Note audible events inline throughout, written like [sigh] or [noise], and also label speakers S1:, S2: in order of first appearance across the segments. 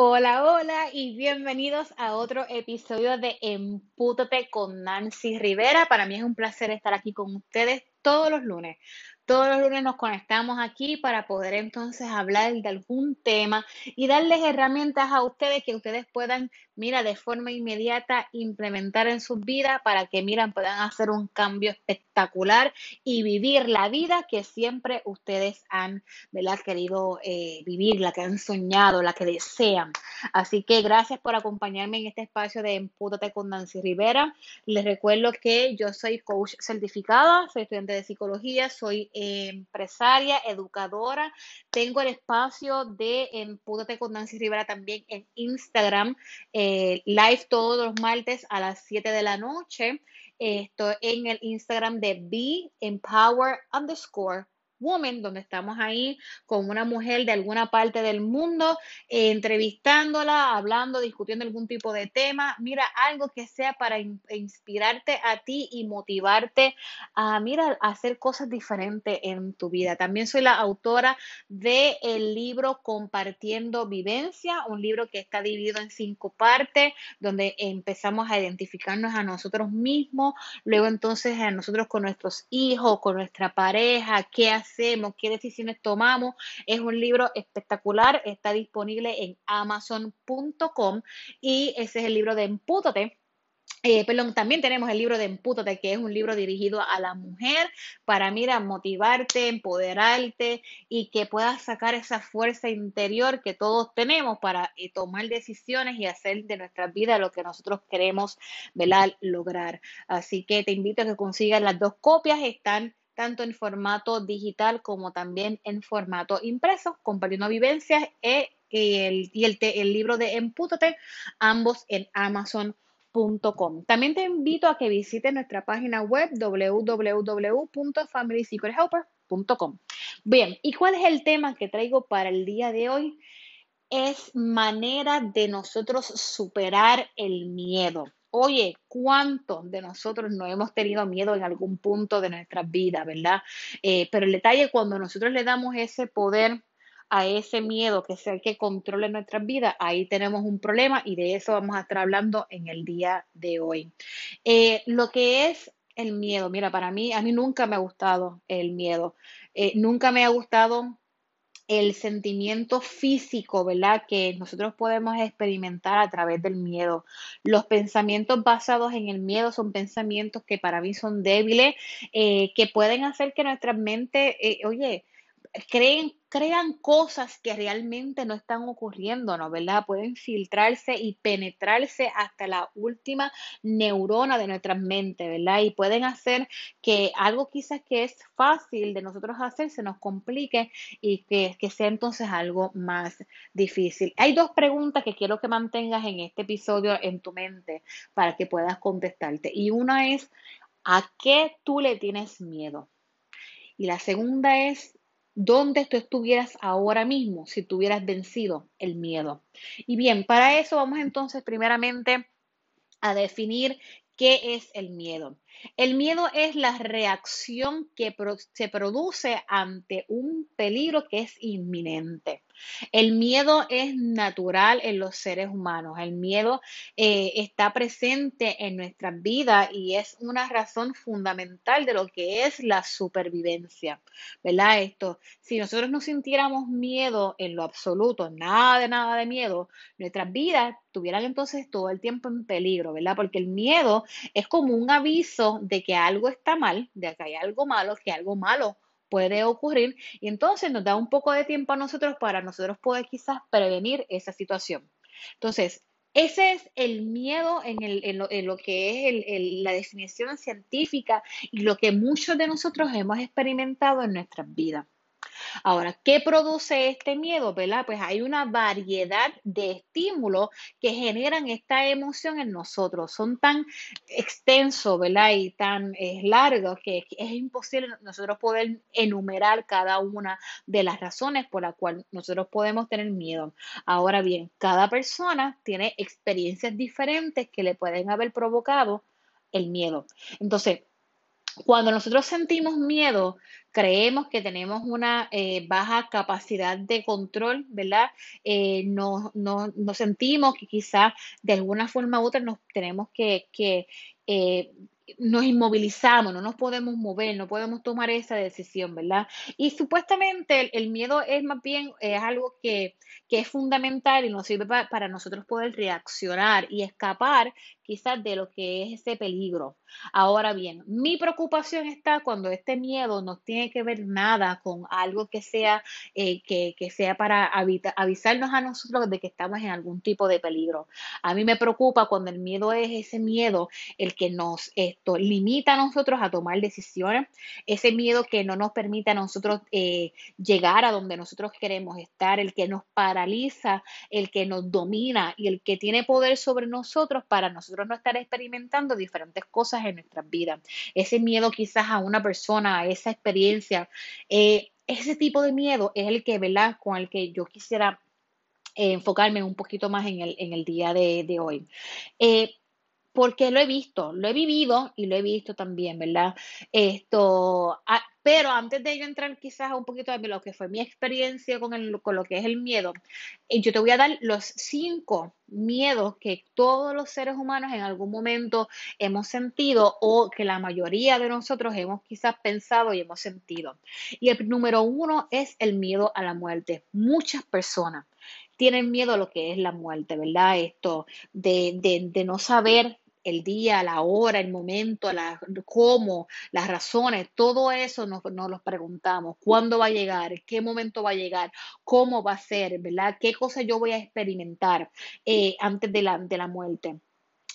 S1: Hola, hola y bienvenidos a otro episodio de Empútate con Nancy Rivera. Para mí es un placer estar aquí con ustedes todos los lunes. Todos los lunes nos conectamos aquí para poder entonces hablar de algún tema y darles herramientas a ustedes que ustedes puedan, mira, de forma inmediata implementar en sus vidas para que, miran, puedan hacer un cambio espectacular y vivir la vida que siempre ustedes han, ¿verdad? Querido eh, vivir, la que han soñado, la que desean. Así que gracias por acompañarme en este espacio de Empútate con Nancy Rivera. Les recuerdo que yo soy coach certificada, soy estudiante de psicología, soy empresaria, educadora. Tengo el espacio de Empúdate con Nancy Rivera también en Instagram, eh, live todos los martes a las 7 de la noche. Esto en el Instagram de Be Empower underscore Woman, donde estamos ahí con una mujer de alguna parte del mundo, eh, entrevistándola, hablando, discutiendo algún tipo de tema. Mira, algo que sea para inspirarte a ti y motivarte a, mira, a hacer cosas diferentes en tu vida. También soy la autora del el libro Compartiendo Vivencia, un libro que está dividido en cinco partes, donde empezamos a identificarnos a nosotros mismos, luego entonces a nosotros con nuestros hijos, con nuestra pareja, qué hacer hacemos, qué decisiones tomamos. Es un libro espectacular, está disponible en amazon.com y ese es el libro de Empútate. Eh, perdón, también tenemos el libro de Empútate, que es un libro dirigido a la mujer para, mira, motivarte, empoderarte y que puedas sacar esa fuerza interior que todos tenemos para eh, tomar decisiones y hacer de nuestra vida lo que nosotros queremos lograr. Así que te invito a que consigas las dos copias, están tanto en formato digital como también en formato impreso, compartiendo vivencias e, el, y el, libro de Empútate, ambos en amazon.com. También te invito a que visites nuestra página web www.familysecrethelper.com. Bien, ¿y cuál es el tema que traigo para el día de hoy? Es manera de nosotros superar el miedo. Oye, ¿cuántos de nosotros no hemos tenido miedo en algún punto de nuestra vida, verdad? Eh, pero el detalle, cuando nosotros le damos ese poder a ese miedo que sea el que controle nuestras vidas, ahí tenemos un problema y de eso vamos a estar hablando en el día de hoy. Eh, lo que es el miedo, mira, para mí, a mí nunca me ha gustado el miedo. Eh, nunca me ha gustado el sentimiento físico, ¿verdad? Que nosotros podemos experimentar a través del miedo. Los pensamientos basados en el miedo son pensamientos que para mí son débiles, eh, que pueden hacer que nuestra mente, eh, oye, creen crean cosas que realmente no están ocurriendo, ¿no? ¿Verdad? Pueden filtrarse y penetrarse hasta la última neurona de nuestra mente, ¿verdad? Y pueden hacer que algo quizás que es fácil de nosotros hacer se nos complique y que, que sea entonces algo más difícil. Hay dos preguntas que quiero que mantengas en este episodio en tu mente para que puedas contestarte. Y una es, ¿a qué tú le tienes miedo? Y la segunda es, dónde tú estuvieras ahora mismo si tuvieras vencido el miedo. Y bien, para eso vamos entonces primeramente a definir qué es el miedo. El miedo es la reacción que se produce ante un peligro que es inminente. El miedo es natural en los seres humanos. El miedo eh, está presente en nuestras vidas y es una razón fundamental de lo que es la supervivencia. ¿Verdad? Esto, si nosotros no sintiéramos miedo en lo absoluto, nada de nada de miedo, nuestras vidas tuvieran entonces todo el tiempo en peligro, ¿verdad? Porque el miedo es como un aviso de que algo está mal, de que hay algo malo, que algo malo puede ocurrir y entonces nos da un poco de tiempo a nosotros para nosotros poder quizás prevenir esa situación. Entonces, ese es el miedo en, lo, que es la definición científica y lo que muchos de nosotros hemos experimentado en nuestras vidas. Ahora, ¿qué produce este miedo? ¿Verdad? Pues hay una variedad de estímulos que generan esta emoción en nosotros. Son tan extensos, ¿verdad? Y tan eh, largos que es imposible nosotros poder enumerar cada una de las razones por las cuales nosotros podemos tener miedo. Ahora bien, cada persona tiene experiencias diferentes que le pueden haber provocado el miedo. Entonces, Cuando nosotros sentimos miedo, creemos que tenemos una eh, baja capacidad de control, ¿verdad? Eh, nos, nos- nos sentimos que quizás de alguna forma u otra nos tenemos que, que eh, nos inmovilizamos, no nos podemos mover, no podemos tomar esa decisión, ¿verdad? Y supuestamente el, el miedo es más bien, es algo que, que es fundamental y nos sirve pa- para nosotros poder reaccionar y escapar quizás de lo que es ese peligro. Ahora bien, mi preocupación está cuando este miedo no tiene que ver nada con algo que sea, eh, que, que sea para avisarnos a nosotros de que estamos en algún tipo de peligro. A mí me preocupa cuando el miedo es ese miedo el que nos esto, limita a nosotros a tomar decisiones, ese miedo que no nos permite a nosotros eh, llegar a donde nosotros queremos estar, el que nos paraliza, el que nos domina y el que tiene poder sobre nosotros para nosotros no estar experimentando diferentes cosas en nuestras vidas. Ese miedo quizás a una persona, a esa experiencia, eh, ese tipo de miedo es el que, ¿verdad? Con el que yo quisiera eh, enfocarme un poquito más en el, en el día de, hoy. Eh, porque lo he visto, lo he vivido y lo he visto también, ¿verdad? Esto, ah, pero antes de yo entrar quizás un poquito de lo que fue mi experiencia con, el, con lo que es el miedo, eh, yo te voy a dar los cinco miedos que todos los seres humanos en algún momento hemos sentido o que la mayoría de nosotros hemos quizás pensado y hemos sentido. Y el número uno es el miedo a la muerte. Muchas personas tienen miedo a lo que es la muerte, ¿verdad? Esto de, de, de no saber el día, la hora, el momento, la, cómo, las razones, todo eso nos, nos lo preguntamos. ¿Cuándo va a llegar? ¿Qué momento va a llegar? ¿Cómo va a ser? ¿Verdad? ¿Qué cosa yo voy a experimentar eh, antes de la, de la muerte?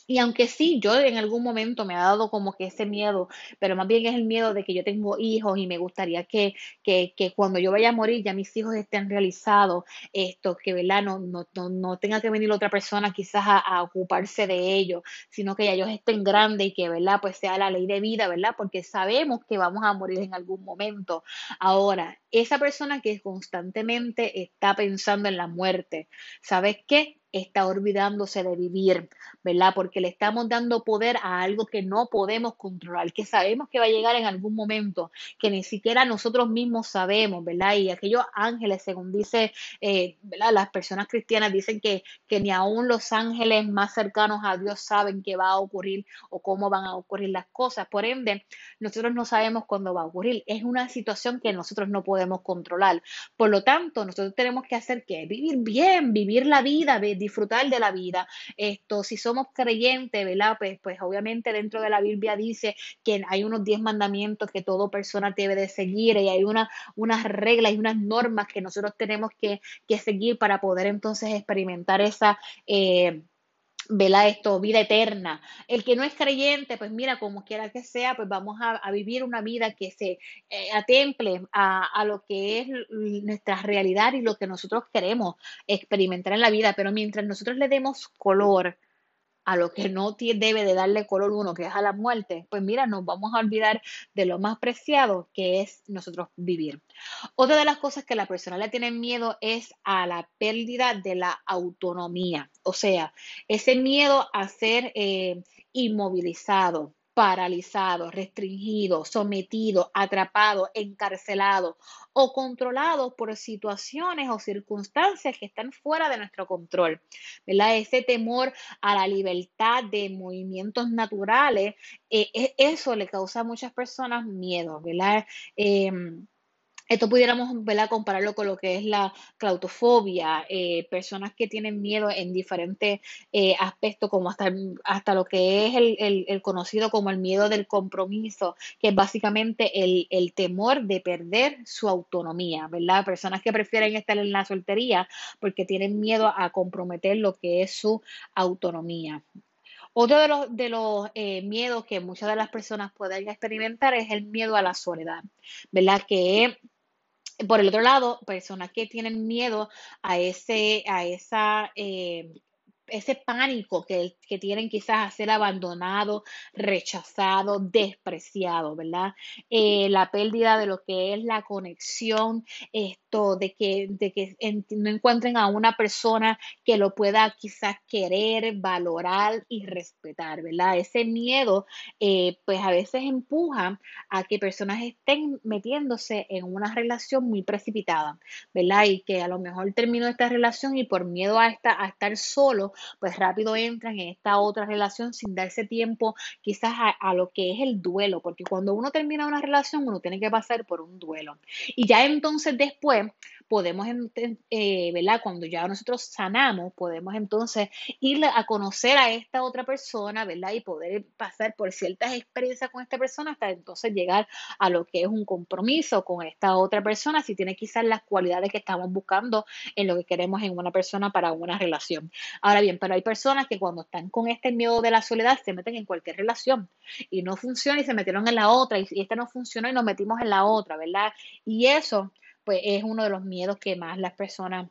S1: Y aunque sí, yo en algún momento me ha dado como que ese miedo, pero más bien es el miedo de que yo tengo hijos y me gustaría que, que, que cuando yo vaya a morir ya mis hijos estén realizados, esto, que ¿verdad? No, no, no, no tenga que venir otra persona quizás a, a ocuparse de ellos, sino que ya ellos estén grandes y que ¿verdad? pues sea la ley de vida, ¿verdad? Porque sabemos que vamos a morir en algún momento. Ahora, esa persona que constantemente está pensando en la muerte, ¿sabes qué? Está olvidándose de vivir, ¿verdad? Porque le estamos dando poder a algo que no podemos controlar, que sabemos que va a llegar en algún momento, que ni siquiera nosotros mismos sabemos, ¿verdad? Y aquellos ángeles, según dice, eh, ¿verdad? Las personas cristianas dicen que, que ni aún los ángeles más cercanos a Dios saben qué va a ocurrir o cómo van a ocurrir las cosas. Por ende, nosotros no sabemos cuándo va a ocurrir. Es una situación que nosotros no podemos controlar. Por lo tanto, nosotros tenemos que hacer que vivir bien, vivir la vida, disfrutar de la vida. Esto, si somos creyentes, ¿verdad? Pues, pues obviamente dentro de la Biblia dice que hay unos diez mandamientos que toda persona debe de seguir y hay una, unas reglas y unas normas que nosotros tenemos que, que seguir para poder entonces experimentar esa... Eh, ¿verdad? Esto, vida eterna. El que no es creyente, pues mira, como quiera que sea, pues vamos a, a vivir una vida que se eh, atemple a, a, lo que es nuestra realidad y lo que nosotros queremos experimentar en la vida. Pero mientras nosotros le demos color a lo que no debe de darle color uno, que es a la muerte, pues mira, nos vamos a olvidar de lo más preciado que es nosotros vivir. Otra de las cosas que la persona le tiene miedo es a la pérdida de la autonomía, o sea, ese miedo a ser eh, inmovilizado, paralizado, restringido, sometido, atrapado, encarcelado o controlado por situaciones o circunstancias que están fuera de nuestro control. ¿verdad? Ese temor a la libertad de movimientos naturales, eh, eso le causa a muchas personas miedo, ¿verdad? Eh, esto pudiéramos ¿verdad? compararlo con lo que es la claustrofobia, eh, personas que tienen miedo en diferentes eh, aspectos, como hasta, hasta lo que es el, el, el, conocido como el miedo del compromiso, que es básicamente el, el, temor de perder su autonomía, ¿verdad? Personas que prefieren estar en la soltería porque tienen miedo a comprometer lo que es su autonomía. Otro de los, de los eh, miedos que muchas de las personas pueden experimentar es el miedo a la soledad, ¿verdad? Que por el otro lado, personas que tienen miedo a ese, a esa, eh, ese pánico que, que, tienen quizás a ser abandonado, rechazado, despreciado, ¿verdad? Eh, la pérdida de lo que es la conexión, esto, de que, de que no encuentren a una persona que lo pueda quizás querer, valorar y respetar, ¿verdad? Ese miedo, eh, pues a veces empuja a que personas estén metiéndose en una relación muy precipitada, ¿verdad? Y que a lo mejor terminó esta relación y por miedo a, esta, a estar solo, pues rápido entran en esta otra relación sin darse tiempo quizás a, lo que es el duelo, porque cuando uno termina una relación uno tiene que pasar por un duelo. Y ya entonces después podemos, eh, ¿verdad? Cuando ya nosotros sanamos, podemos entonces ir a conocer a esta otra persona, ¿verdad? Y poder pasar por ciertas experiencias con esta persona hasta entonces llegar a lo que es un compromiso con esta otra persona, si tiene quizás las cualidades que estamos buscando en lo que queremos en una persona para una relación. Ahora bien, pero hay personas que cuando están con este miedo de la soledad se meten en cualquier relación y no funciona y se metieron en la otra y, y esta no funcionó y nos metimos en la otra, ¿verdad? Y eso pues es uno de los miedos que más las personas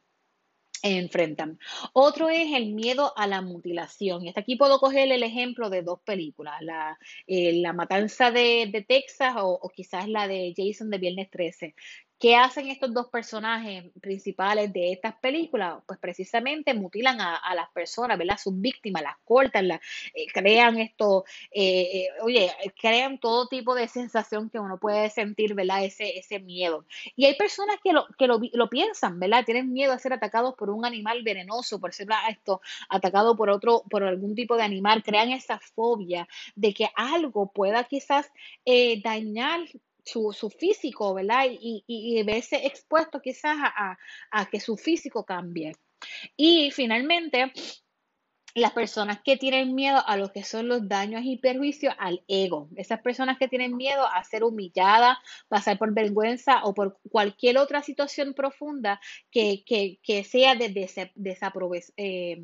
S1: enfrentan. Otro es el miedo a la mutilación. Y hasta aquí puedo coger el ejemplo de dos películas, la, eh, la matanza de, Texas o, o, quizás la de Jason de Viernes 13. ¿Qué hacen estos dos personajes principales de estas películas? Pues precisamente mutilan a, las personas, ¿verdad? Sus víctimas, las cortan, las, eh, crean esto, eh, eh, oye, crean todo tipo de sensación que uno puede sentir, ¿verdad? Ese, ese miedo. Y hay personas que, lo, que lo, lo piensan, ¿verdad? Tienen miedo a ser atacados por un animal venenoso, por ser esto, atacado por otro, por algún tipo de animal, crean esa fobia de que algo pueda quizás dañar su, su físico, ¿verdad? Y, y, verse expuesto quizás a, a, que su físico cambie. Y finalmente, las personas que tienen miedo a lo que son los daños y perjuicios al ego. Esas personas que tienen miedo a ser humilladas, pasar por vergüenza o por cualquier otra situación profunda que, que, que sea de, de, eh,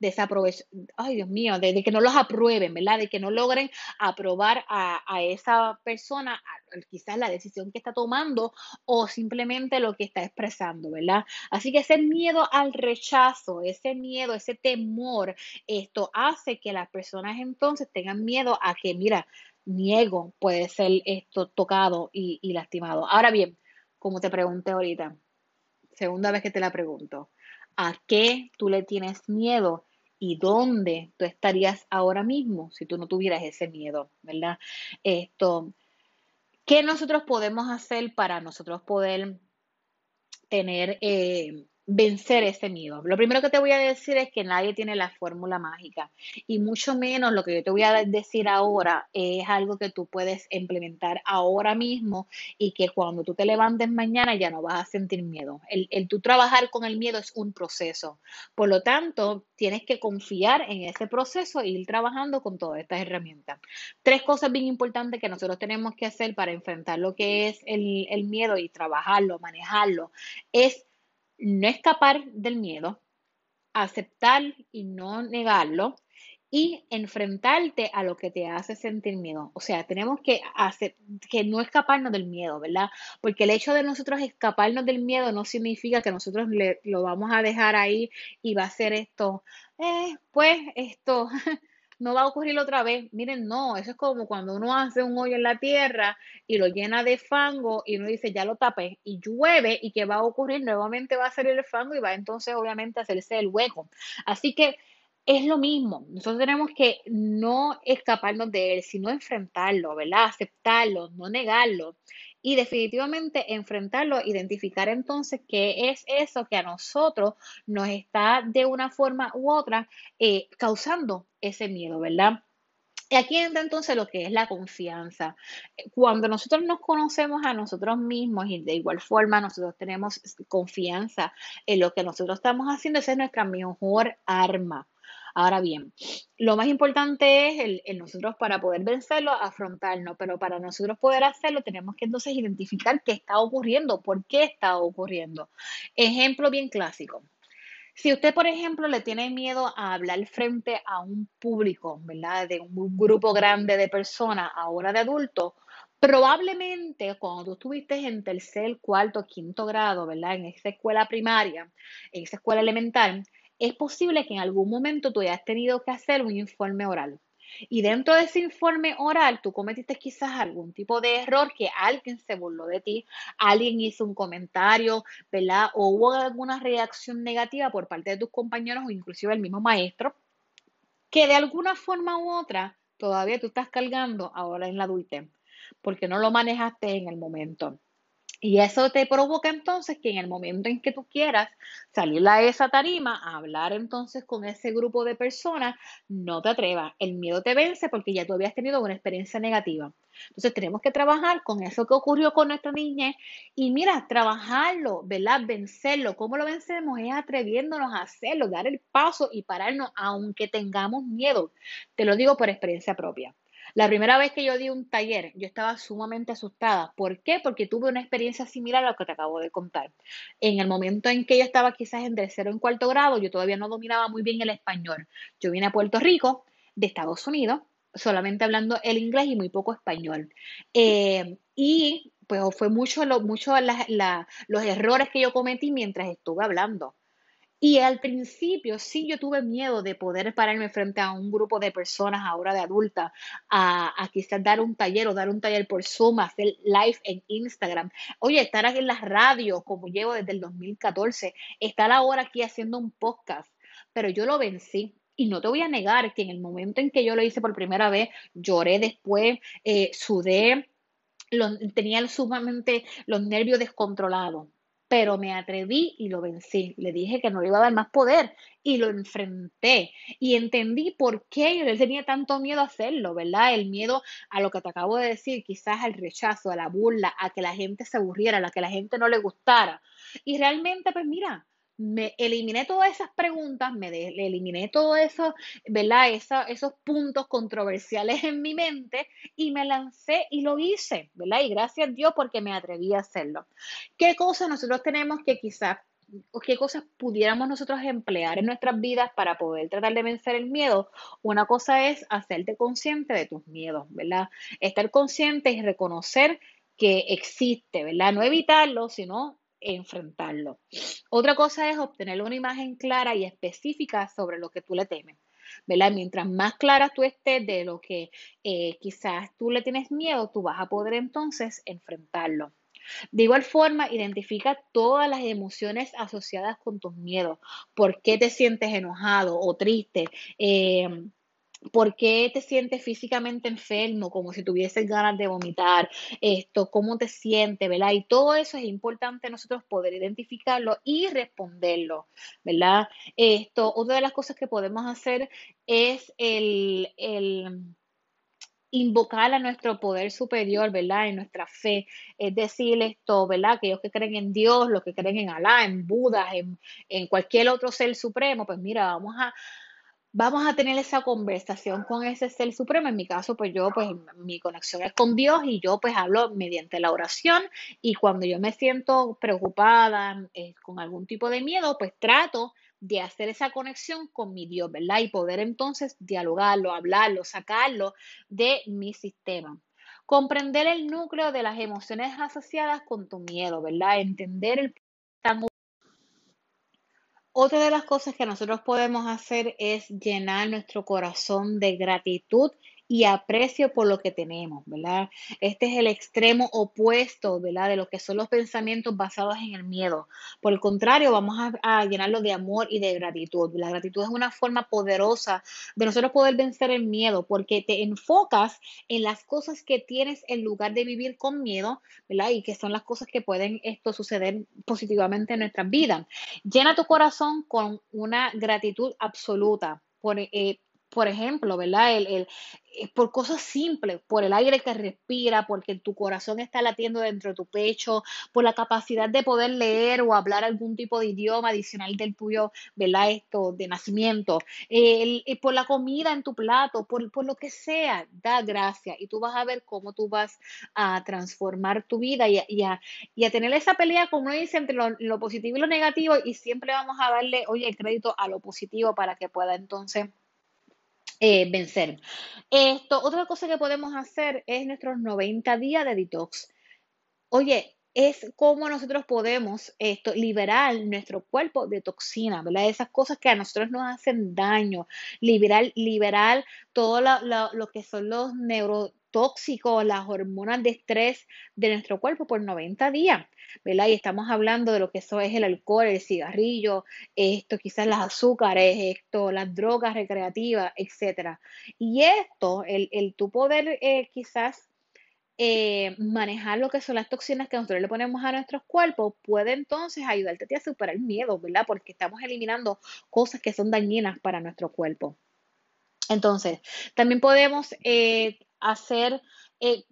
S1: desaprovechar, ay Dios mío, de, que no los aprueben, ¿verdad? De que no logren aprobar a, esa persona, quizás la decisión que está tomando o simplemente lo que está expresando, ¿verdad? Así que ese miedo al rechazo, ese miedo, ese temor, esto hace que las personas entonces tengan miedo a que, mira, niego puede ser esto tocado y, y lastimado. Ahora bien, como te pregunté ahorita, segunda vez que te la pregunto, ¿a qué tú le tienes miedo? Y dónde tú estarías ahora mismo si tú no tuvieras ese miedo, ¿verdad? Esto, ¿qué nosotros podemos hacer para nosotros poder tener eh, vencer ese miedo. Lo primero que te voy a decir es que nadie tiene la fórmula mágica y mucho menos lo que yo te voy a decir ahora es algo que tú puedes implementar ahora mismo y que cuando tú te levantes mañana ya no vas a sentir miedo. El, el tú trabajar con el miedo es un proceso. Por lo tanto, tienes que confiar en ese proceso e ir trabajando con todas estas herramientas. Tres cosas bien importantes que nosotros tenemos que hacer para enfrentar lo que es el, el miedo y trabajarlo, manejarlo, es no escapar del miedo, aceptar y no negarlo y enfrentarte a lo que te hace sentir miedo. O sea, tenemos que, hacer, que no escaparnos del miedo, ¿verdad? Porque el hecho de nosotros escaparnos del miedo no significa que nosotros lo vamos a dejar ahí y va a ser esto, eh, pues esto, [laughs] no va a ocurrir otra vez. Miren, no, eso es como cuando uno hace un hoyo en la tierra y lo llena de fango y uno dice, ya lo tapé y llueve y ¿qué va a ocurrir? Nuevamente va a salir el fango y va entonces obviamente a hacerse el hueco. Así que es lo mismo. Nosotros tenemos que no escaparnos de él, sino enfrentarlo, ¿verdad? Aceptarlo, no negarlo y definitivamente enfrentarlo, identificar entonces qué es eso que a nosotros nos está de una forma u otra eh, causando ese miedo, ¿verdad? Y aquí entra entonces lo que es la confianza. Cuando nosotros nos conocemos a nosotros mismos y de igual forma nosotros tenemos confianza en lo que nosotros estamos haciendo, esa es nuestra mejor arma. Ahora bien, lo más importante es el, nosotros para poder vencerlo, afrontarlo, pero para nosotros poder hacerlo tenemos que entonces identificar qué está ocurriendo, por qué está ocurriendo. Ejemplo bien clásico. Si usted, por ejemplo, le tiene miedo a hablar frente a un público, ¿verdad? De un grupo grande de personas, ahora de adultos, probablemente cuando tú estuviste en tercer, cuarto, quinto grado, ¿verdad? En esa escuela primaria, en esa escuela elemental, es posible que en algún momento tú hayas tenido que hacer un informe oral. Y dentro de ese informe oral, tú cometiste quizás algún tipo de error que alguien se burló de ti, alguien hizo un comentario, ¿verdad? O hubo alguna reacción negativa por parte de tus compañeros o inclusive el mismo maestro, que de alguna forma u otra todavía tú estás cargando ahora en la adultez, porque no lo manejaste en el momento. Y eso te provoca entonces que en el momento en que tú quieras salir a esa tarima, a hablar entonces con ese grupo de personas, no te atrevas. El miedo te vence porque ya tú habías tenido una experiencia negativa. Entonces tenemos que trabajar con eso que ocurrió con nuestra niñez y mira, trabajarlo, ¿verdad? Vencerlo. ¿Cómo lo vencemos? Es atreviéndonos a hacerlo, dar el paso y pararnos aunque tengamos miedo. Te lo digo por experiencia propia. La primera vez que yo di un taller, yo estaba sumamente asustada. ¿Por qué? Porque tuve una experiencia similar a lo que te acabo de contar. En el momento en que yo estaba quizás en tercero o en cuarto grado, yo todavía no dominaba muy bien el español. Yo vine a Puerto Rico, de Estados Unidos, solamente hablando el inglés y muy poco español. Eh, y pues fue mucho, lo, mucho los errores que yo cometí mientras estuve hablando. Y al principio sí yo tuve miedo de poder pararme frente a un grupo de personas ahora de adulta, a, quizás dar un taller o dar un taller por Zoom, hacer live en Instagram. Oye, estar aquí en las radios como llevo desde el 2014, estar ahora aquí haciendo un podcast, pero yo lo vencí. Y no te voy a negar que en el momento en que yo lo hice por primera vez, lloré después, eh, sudé, tenía sumamente los nervios descontrolados pero me atreví y lo vencí. Le dije que no le iba a dar más poder y lo enfrenté y entendí por qué él tenía tanto miedo a hacerlo, ¿verdad? El miedo a lo que te acabo de decir, quizás al rechazo, a la burla, a que la gente se aburriera, a que la gente no le gustara. Y realmente, pues mira, me eliminé todas esas preguntas, me eliminé todo eso, ¿verdad? esos puntos controversiales en mi mente y me lancé y lo hice, ¿verdad? Y gracias a Dios porque me atreví a hacerlo. ¿Qué cosas nosotros tenemos que quizás o qué cosas pudiéramos nosotros emplear en nuestras vidas para poder tratar de vencer el miedo. Una cosa es hacerte consciente de tus miedos, ¿verdad? Estar consciente y reconocer que existe, ¿verdad? No evitarlo, sino enfrentarlo. Otra cosa es obtener una imagen clara y específica sobre lo que tú le temes. ¿verdad? Mientras más clara tú estés de lo que eh, quizás tú le tienes miedo, tú vas a poder entonces enfrentarlo. De igual forma, identifica todas las emociones asociadas con tus miedos. ¿Por qué te sientes enojado o triste? Eh, ¿Por qué te sientes físicamente enfermo, como si tuvieses ganas de vomitar? Esto, ¿cómo te sientes, verdad? Y todo eso es importante nosotros poder identificarlo y responderlo, ¿verdad? Esto, otra de las cosas que podemos hacer es el, invocar a nuestro poder superior, ¿verdad? En nuestra fe. Es decir, esto, ¿verdad? Aquellos que creen en Dios, los que creen en Alá, en Buda, en, en cualquier otro ser supremo, pues mira, vamos a vamos a tener esa conversación con ese ser supremo. En mi caso, pues yo, pues mi conexión es con Dios y yo pues hablo mediante la oración y cuando yo me siento preocupada, eh, con algún tipo de miedo, pues trato de hacer esa conexión con mi Dios, ¿verdad? Y poder entonces dialogarlo, hablarlo, sacarlo de mi sistema. Comprender el núcleo de las emociones asociadas con tu miedo, ¿verdad? Entender el tan otra de las cosas que nosotros podemos hacer es llenar nuestro corazón de gratitud y aprecio por lo que tenemos, ¿verdad? Este es el extremo opuesto, ¿verdad? De lo que son los pensamientos basados en el miedo. Por el contrario, vamos a, llenarlo de amor y de gratitud. La gratitud es una forma poderosa de nosotros poder vencer el miedo porque te enfocas en las cosas que tienes en lugar de vivir con miedo, ¿verdad? Y que son las cosas que pueden esto suceder positivamente en nuestras vidas. Llena tu corazón con una gratitud absoluta. Por, eh, por ejemplo, ¿verdad? El, el, eh, por cosas simples, por el aire que respira, porque tu corazón está latiendo dentro de tu pecho, por la capacidad de poder leer o hablar algún tipo de idioma adicional del tuyo, ¿verdad? Esto, de nacimiento, el, eh, por la comida en tu plato, por, por lo que sea, da gracias y tú vas a ver cómo tú vas a transformar tu vida y a, y a, y a tener esa pelea, como uno dice, entre lo, lo positivo y lo negativo y siempre vamos a darle, oye, el crédito a lo positivo para que pueda entonces eh, vencer. Esto, otra cosa que podemos hacer es nuestros 90 días de detox. Oye, es cómo nosotros podemos esto, liberar nuestro cuerpo de toxinas, ¿verdad? Esas cosas que a nosotros nos hacen daño, liberar, liberar todo lo, lo que son los neurotóxicos, las hormonas de estrés de nuestro cuerpo por 90 días, ¿verdad? Y estamos hablando de lo que eso es el alcohol, el cigarrillo, esto, quizás las azúcares, esto, las drogas recreativas, etcétera. Y esto, el, el tu poder eh, quizás eh, manejar lo que son las toxinas que nosotros le ponemos a nuestros cuerpos puede entonces ayudarte a superar el miedo, ¿verdad? Porque estamos eliminando cosas que son dañinas para nuestro cuerpo. Entonces, también podemos eh, hacer, eh,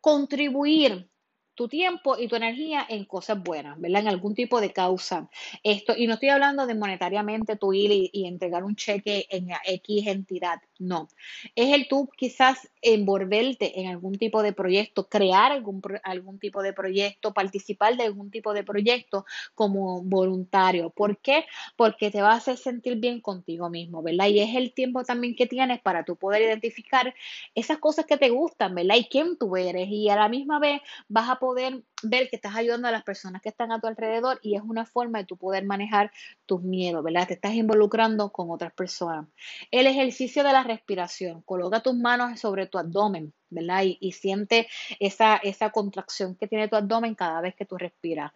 S1: contribuir tu tiempo y tu energía en cosas buenas, ¿verdad? En algún tipo de causa. Esto, y no estoy hablando de monetariamente tú ir y, entregar un cheque en X entidad, no. Es el tú quizás envolverte en algún tipo de proyecto, crear algún, algún tipo de proyecto, participar de algún tipo de proyecto como voluntario. ¿Por qué? Porque te va a hacer sentir bien contigo mismo, ¿verdad? Y es el tiempo también que tienes para tú poder identificar esas cosas que te gustan, ¿verdad? Y quién tú eres. Y a la misma vez vas a poder ver que estás ayudando a las personas que están a tu alrededor y es una forma de tu poder manejar tus miedos, ¿verdad? Te estás involucrando con otras personas. El ejercicio de la respiración, coloca tus manos sobre tu abdomen, ¿verdad? Y, siente esa, esa contracción que tiene tu abdomen cada vez que tú respiras.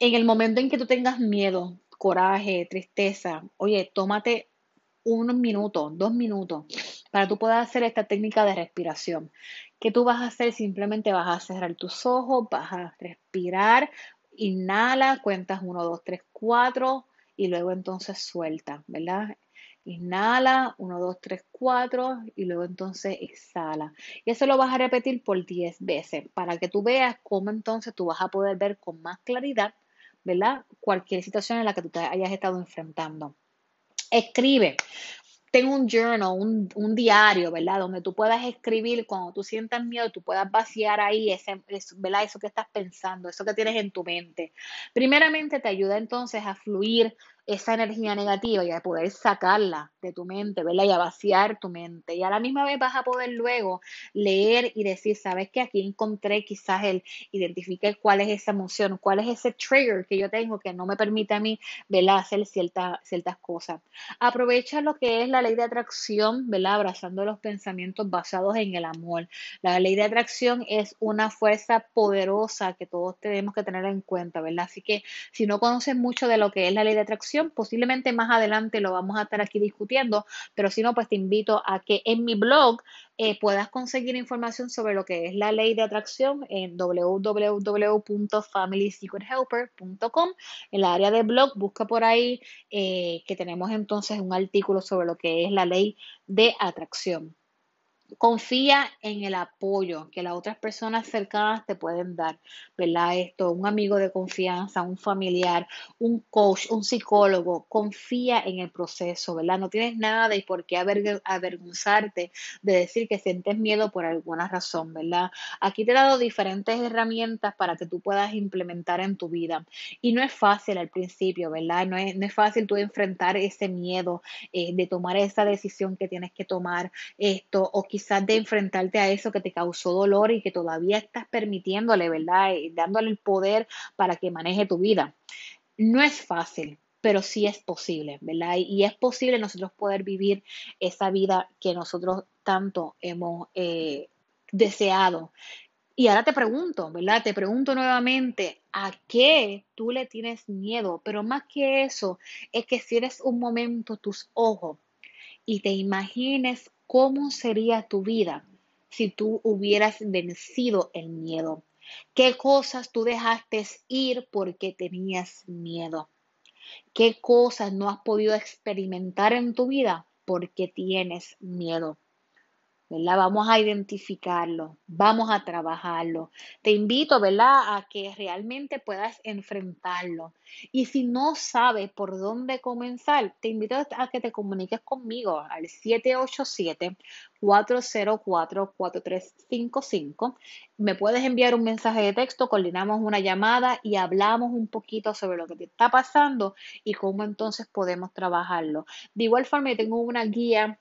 S1: En el momento en que tú tengas miedo, coraje, tristeza, oye, tómate unos minutos, dos minutos, para tú poder hacer esta técnica de respiración. ¿Qué tú vas a hacer? Simplemente vas a cerrar tus ojos, vas a respirar, inhala, cuentas 1, 2, 3, 4 y luego entonces suelta, ¿verdad? Inhala, 1, 2, 3, 4 y luego entonces exhala. Y eso lo vas a repetir por 10 veces para que tú veas cómo entonces tú vas a poder ver con más claridad, ¿verdad? Cualquier situación en la que tú te hayas estado enfrentando. Escribe tengo un journal, un, diario, ¿verdad? Donde tú puedas escribir cuando tú sientas miedo, tú puedas vaciar ahí ese, ¿verdad? Eso que estás pensando, eso que tienes en tu mente. Primeramente te ayuda entonces a fluir esa energía negativa y a poder sacarla de tu mente, ¿verdad? Y a vaciar tu mente. Y a la misma vez vas a poder luego leer y decir, ¿sabes qué? Aquí encontré quizás el identifique cuál es esa emoción, cuál es ese trigger que yo tengo que no me permite a mí, ¿verdad? Hacer ciertas, ciertas cosas. Aprovecha lo que es la ley de atracción, ¿verdad? Abrazando los pensamientos basados en el amor. La ley de atracción es una fuerza poderosa que todos tenemos que tener en cuenta, ¿verdad? Así que si no conoces mucho de lo que es la ley de atracción, Posiblemente más adelante lo vamos a estar aquí discutiendo, pero si no, pues te invito a que en mi blog eh, puedas conseguir información sobre lo que es la ley de atracción en www.familysecrethelper.com. En la área de blog, busca por ahí eh, que tenemos entonces un artículo sobre lo que es la ley de atracción. Confía en el apoyo que las otras personas cercanas te pueden dar, ¿verdad? Esto, un amigo de confianza, un familiar, un coach, un psicólogo, confía en el proceso, ¿verdad? No tienes nada de por qué avergonzarte de decir que sientes miedo por alguna razón, ¿verdad? Aquí te he dado diferentes herramientas para que tú puedas implementar en tu vida. Y no es fácil al principio, ¿verdad? No es, no es fácil tú enfrentar ese miedo eh, de tomar esa decisión que tienes que tomar, esto, o quizás quizás de enfrentarte a eso que te causó dolor y que todavía estás permitiéndole, ¿verdad? Y dándole el poder para que maneje tu vida. No es fácil, pero sí es posible, ¿verdad? Y es posible nosotros poder vivir esa vida que nosotros tanto hemos eh, deseado. Y ahora te pregunto, ¿verdad? Te pregunto nuevamente, ¿a qué tú le tienes miedo? Pero más que eso, es que cierres un momento tus ojos y te imagines ¿Cómo sería tu vida si tú hubieras vencido el miedo? ¿Qué cosas tú dejaste ir porque tenías miedo? ¿Qué cosas no has podido experimentar en tu vida porque tienes miedo? ¿Verdad? Vamos a identificarlo, vamos a trabajarlo. Te invito, ¿verdad?, a que realmente puedas enfrentarlo. Y si no sabes por dónde comenzar, te invito a que te comuniques conmigo al 787-404-4355. Me puedes enviar un mensaje de texto, coordinamos una llamada y hablamos un poquito sobre lo que te está pasando y cómo entonces podemos trabajarlo. De igual forma, tengo una guía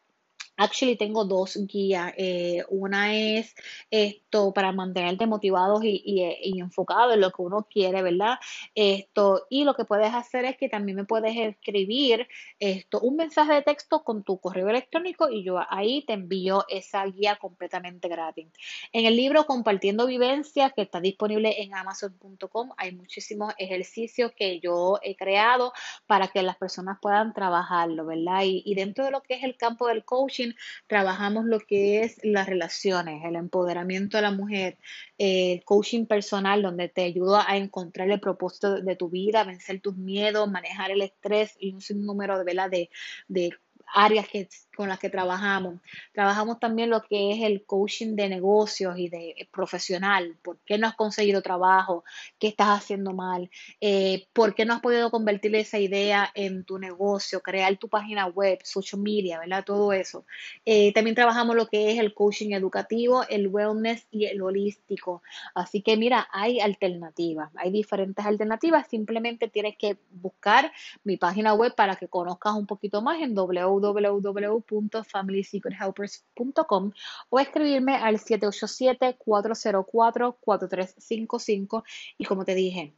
S1: Actually, tengo dos guías. Eh, una es esto para mantenerte motivados y, y, enfocado en lo que uno quiere, ¿verdad? Esto, y lo que puedes hacer es que también me puedes escribir esto, un mensaje de texto con tu correo electrónico y yo ahí te envío esa guía completamente gratis. En el libro Compartiendo Vivencias, que está disponible en amazon.com, hay muchísimos ejercicios que yo he creado para que las personas puedan trabajarlo, ¿verdad? Y dentro de lo que es el campo del coaching, trabajamos lo que es las relaciones, el empoderamiento de la mujer, el coaching personal, donde te ayuda a encontrar el propósito de tu vida, vencer tus miedos, manejar el estrés y un sinnúmero de, de, de áreas que con las que trabajamos. Trabajamos también lo que es el coaching de negocios y de eh, profesional. ¿Por qué no has conseguido trabajo? ¿Qué estás haciendo mal? Eh, ¿Por qué no has podido convertir esa idea en tu negocio? Crear tu página web, social media, ¿verdad? Todo eso. Eh, también trabajamos lo que es el coaching educativo, el wellness y el holístico. Así que mira, hay alternativas, hay diferentes alternativas. Simplemente tienes que buscar mi página web para que conozcas un poquito más en www www.familysecrethelpers.com o escribirme al 787-404-4355 y como te dije,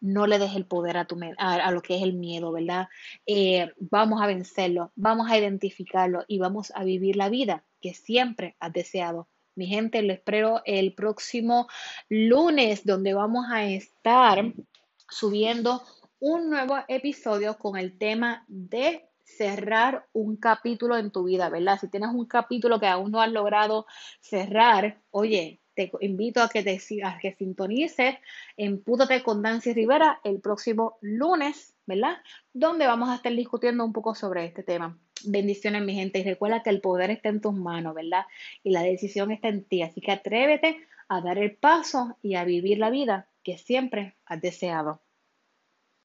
S1: no le des el poder a, tu, a, lo que es el miedo, ¿verdad? Eh, vamos a vencerlo, vamos a identificarlo y vamos a vivir la vida que siempre has deseado. Mi gente, lo espero el próximo lunes donde vamos a estar subiendo un nuevo episodio con el tema de cerrar un capítulo en tu vida, ¿verdad? Si tienes un capítulo que aún no has logrado cerrar, oye, te invito a que te sigas, que sintonices en Pútate con Dancy Rivera el próximo lunes, ¿verdad? Donde vamos a estar discutiendo un poco sobre este tema. Bendiciones, mi gente. Y recuerda que el poder está en tus manos, ¿verdad? Y la decisión está en ti. Así que atrévete a dar el paso y a vivir la vida que siempre has deseado.